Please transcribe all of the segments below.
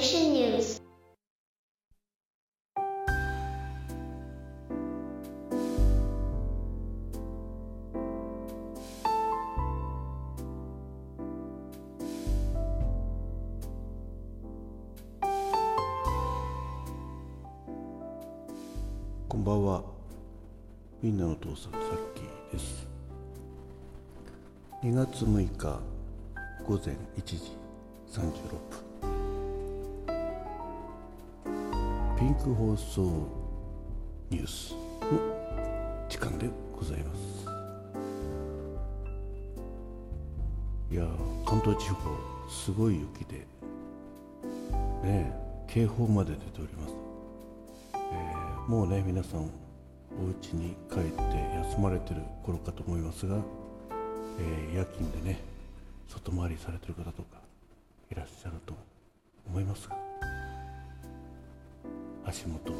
Station News. こんばんは。みんなの父さん、さっきです。2月6日午前1時36分。ピンク放送ニュースの時間でございます。いや、関東地方、すごい雪で、ね、警報まで出ております。えーもうね皆さんお家に帰って休まれてる頃かと思いますが、えー夜勤でね外回りされてる方とかいらっしゃると思いますが足元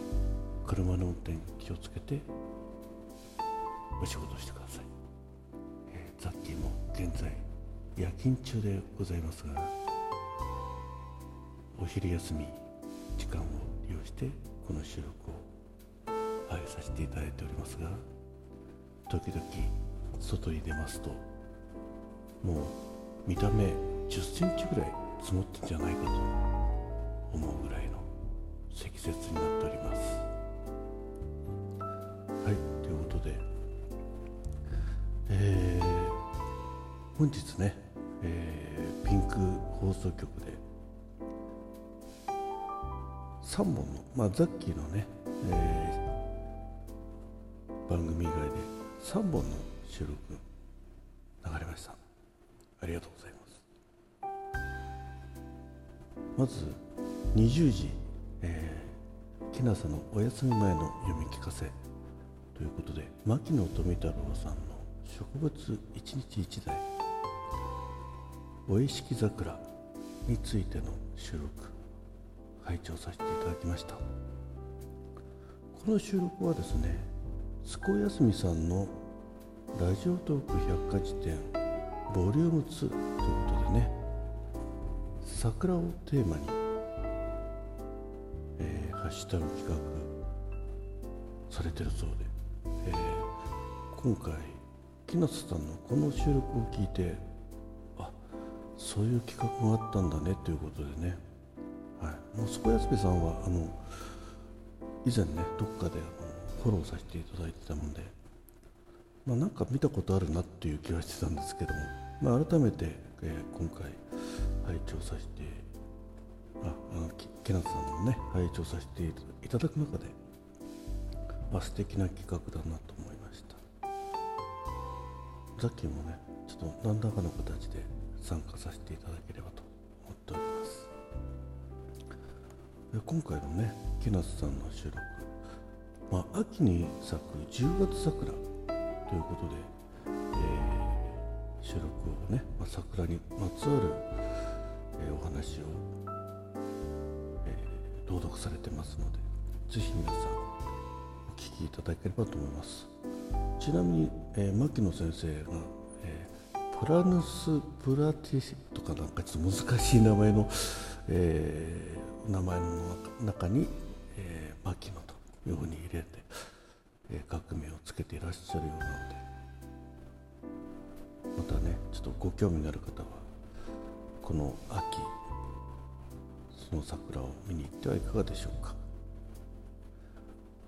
車の運転気をつけてお仕事してください、えーザッキーも現在夜勤中でございますがお昼休み時間を利用してこの収録をはい、させていただいておりますが時々外に出ますともう見た目1 0センチぐらい積もってんじゃないかと思うぐらいの積雪になっております。はいということで。えー本日ね、えーピンク放送局で3本の、まあ、ザッキーのね、えー番組以外で3本の収録流れました。ありがとうございます。まず20時、えー、きなさのお休み前の読み聞かせということで牧野富太郎さんの植物一日一台お意識桜についての収録拝聴させていただきました。この収録はですねすこやすみさんのラジオトーク百科事典ボリューム2ということでね桜をテーマに、えーハッシュタグ企画されてるそうで、えー今回木夏さんのこの収録を聞いてあそういう企画があったんだねということでね、はい、もうすこやすみさんはあの以前ねどっかであのフォローさせていただいてたもんで、まあ、なんか見たことあるなっていう気はしてたんですけども、まあ、改めて、えー今回拝聴させてああのきけなさんのね拝聴させていただく中で、まあ、素敵な企画だなと思いました。ザッキーもねちょっと何らかの形で参加させていただければと思っております。で今回のね木夏さんの収録まあ、秋に咲く10月桜ということで、えー収録をね、まあ、桜にまつわる、えーお話を、朗読されてますのでぜひ皆さんお聞きいただければと思います。ちなみに、えー牧野先生が、えープラヌス・プラティシとかなんかちょっと難しい名前の、えー名前の中に、えー牧野というふうに入れて、えー学名をつけていらっしゃるようなのでまたねちょっとご興味のある方はこの秋その桜を見に行ってはいかがでしょうか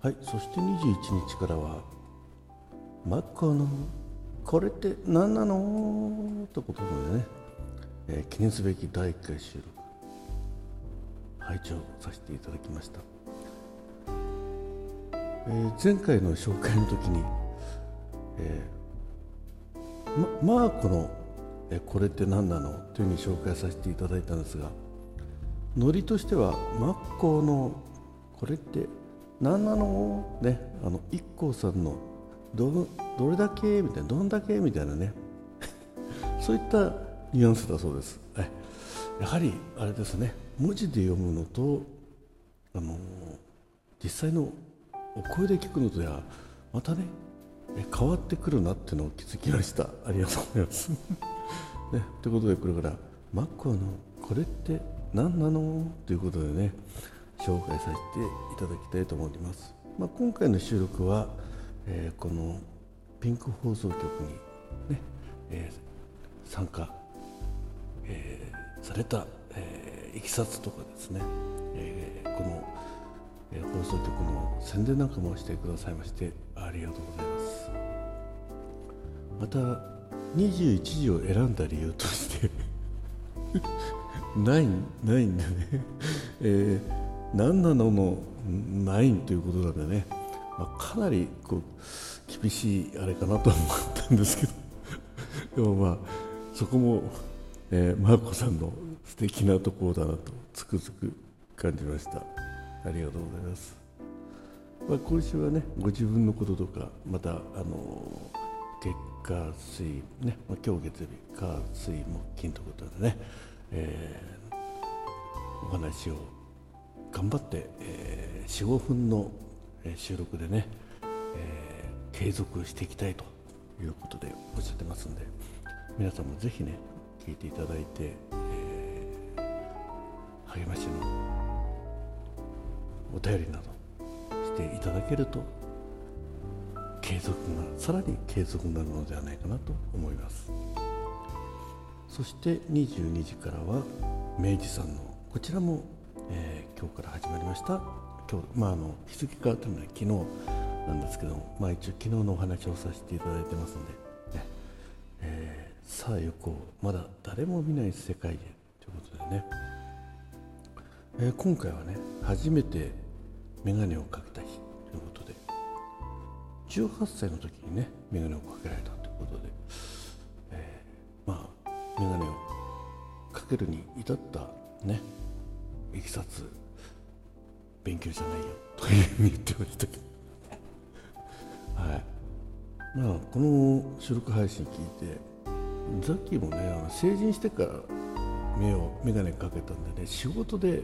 はいそして21日からは「マッコのこれって何なの?」ということでね、えー記念すべき第1回収録拝聴させていただきましたえー前回の紹介の時に、えーま、マーコの、えこれって何なの?」というふうに紹介させていただいたんですがノリとしては「マッコーのこれって何なの?」ねあの IKKO さんのど「どれだけ?」みたいな「どんだけ?」みたいなね そういったニュアンスだそうです。はいやはりあれですね文字で読むのとあの実際のお声で聞くのとはまたね変わってくるなっていうのを気づきましたありがとうございます、ね、ということでこれから「マッコのこれって何なの？ということでね紹介させていただきたいと思います、まあ、今回の収録は、えー、このピンク放送局にね、えー、参加、えー、された、え、いきさつとかですね、えー、この、え、放送局の宣伝なんかもしてくださいましてありがとうございます。また21時を選んだ理由としてないないんだね、えー、何なののないということなんでね、まあ、かなりこう厳しいあれかなと思ったんですけど。でもまあそこも、えー、マーコさんの素敵なところだなとつくづく感じました。ありがとうございます、まあ、今週はねご自分のこととかまたあの月火水ね、まあ、今日月曜日火水木金ということでね、えー、お話を頑張って、えー、45分の収録でね、えー、継続していきたいということでおっしゃってますんで皆さんもぜひね聞いていただいて、えー、励ましのお便りなどしていただけると継続がさらに継続になるのではないかなと思います。そして22時からは明治さんのこちらも、えー、今日から始まりました。今日、まあ、あの日付変わったのは昨日なんですけども、まあ、一応昨日のお話をさせていただいてますので、ねえー、さあ行こうまだ誰も見ない世界へということでね、えー、今回はね初めて眼鏡をかけた日ということで18歳の時にね眼鏡をかけられた。けるに至ったねいきさつ勉強じゃないよ というふうに言ってましたけど。はい。まあこの収録配信聞いてザッキーもねあの成人してから目を眼鏡かけたんでね仕事で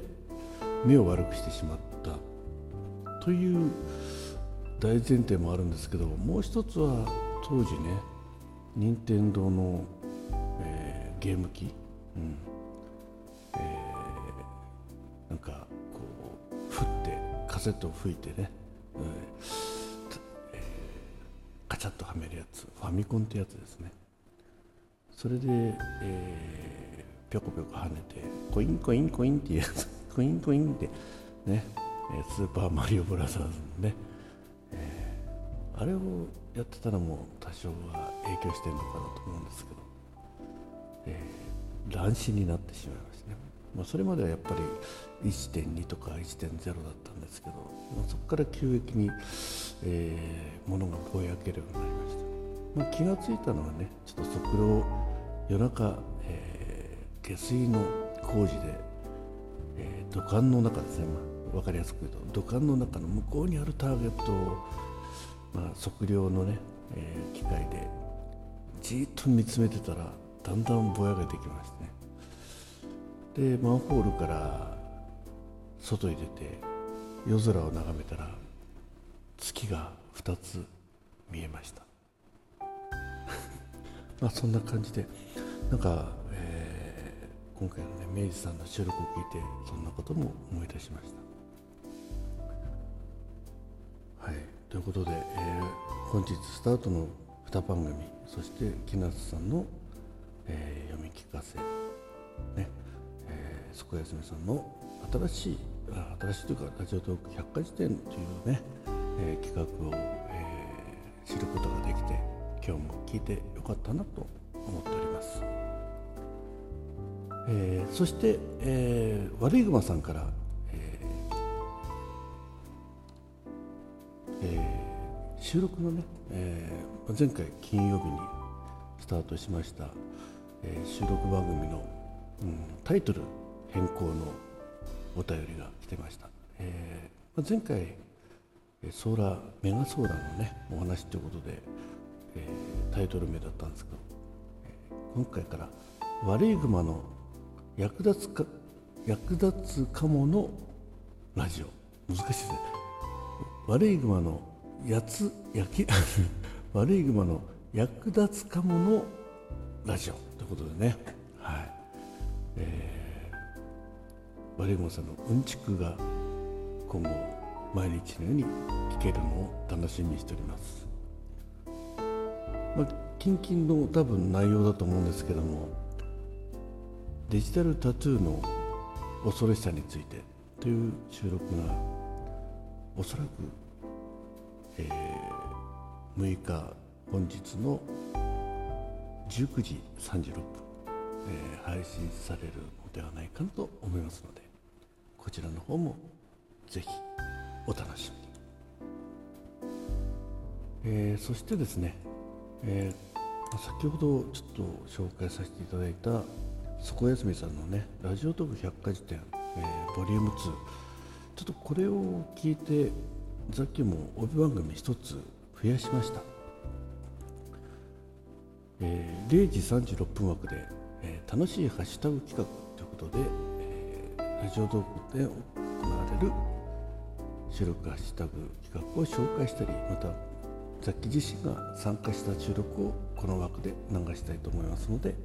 目を悪くしてしまったという大前提もあるんですけどもう一つは当時ね任天堂の、えー、ゲーム機、うん。カセットを吹いてね、うん。えー、カチャッとはめるやつ。ファミコンってやつですね。それで、えー、ぴょこぴょこ跳ねてコインコインコインっていうやつ。コインコインってね。スーパーマリオブラザーズのね。あれをやってたらもう多少は影響してるのかなと思うんですけど、えー、乱視になってしまいましたね、まあ、それまではやっぱり1.2とか1.0だったんですけど、まあ、そこから急激に、えー、物がぼやけるようになりました、まあ、気が付いたのはねちょっと測量夜中、えー、下水の工事で、えー、土管の中ですね、まあ、分かりやすく言うと土管の中の向こうにあるターゲットをまあ、測量のね、えー、機械でじっと見つめてたらだんだんぼやけてきましてね。でマンホールから外に出て夜空を眺めたら月が2つ見えました。まあそんな感じでなんか、えー、今回のね明治さんの収録を聞いてそんなことも思い出しました。はい。ということで、えー、本日スタートの2番組そして木夏さんの、えー、読み聞かせ、そこやすみさんの新しい新しいというかラジオトーク百科事典というね、えー、企画を、えー、知ることができて今日も聞いてよかったなと思っております。えー、そして、えー、悪い熊さんからえ。え収録のね、えー、前回金曜日にスタートしました、えー、収録番組の、うん、タイトル変更のお便りが来てました、えー、前回ソーラーメガソーラーのねお話ということで、えー、タイトル名だったんですけど、えー、今回から「悪いグマの役立つか役立つかものラジオ」難しいですね。悪いグマのやつ焼き 悪い熊の役立つかものラジオということでね、はい。えバレモンさんのうんちくが今後毎日のように聞けるのを楽しみにしております、まあ、近々の多分内容だと思うんですけどもデジタルタトゥーの恐ろしさについてという収録がおそらく、えー、6日本日の19時36分、えー、配信されるのではないかなと思いますのでこちらの方もぜひお楽しみに、えー、そしてですね、えー、先ほどちょっと紹介させていただいた底休みさんのねラジオトーク百科事典、えー、ボリューム2ちょっとこれを聞いてさっきも帯番組一つ増やしました、えー、0時36分枠で、えー、楽しいハッシュタグ企画ということで、ラジオトークで行われる収録ハッシュタグ企画を紹介したりまたザッキ自身が参加した収録をこの枠で流したいと思いますので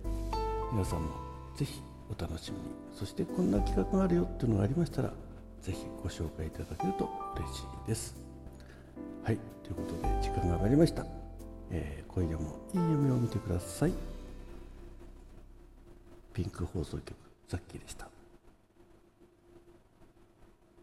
皆さんもぜひお楽しみに。そしてこんな企画があるよっていうのがありましたらぜひご紹介いただけると嬉しいです。はい。ということで時間が上がりました、えー、今夜もいい夢を見てください。ピンク放送局ザッキーでした。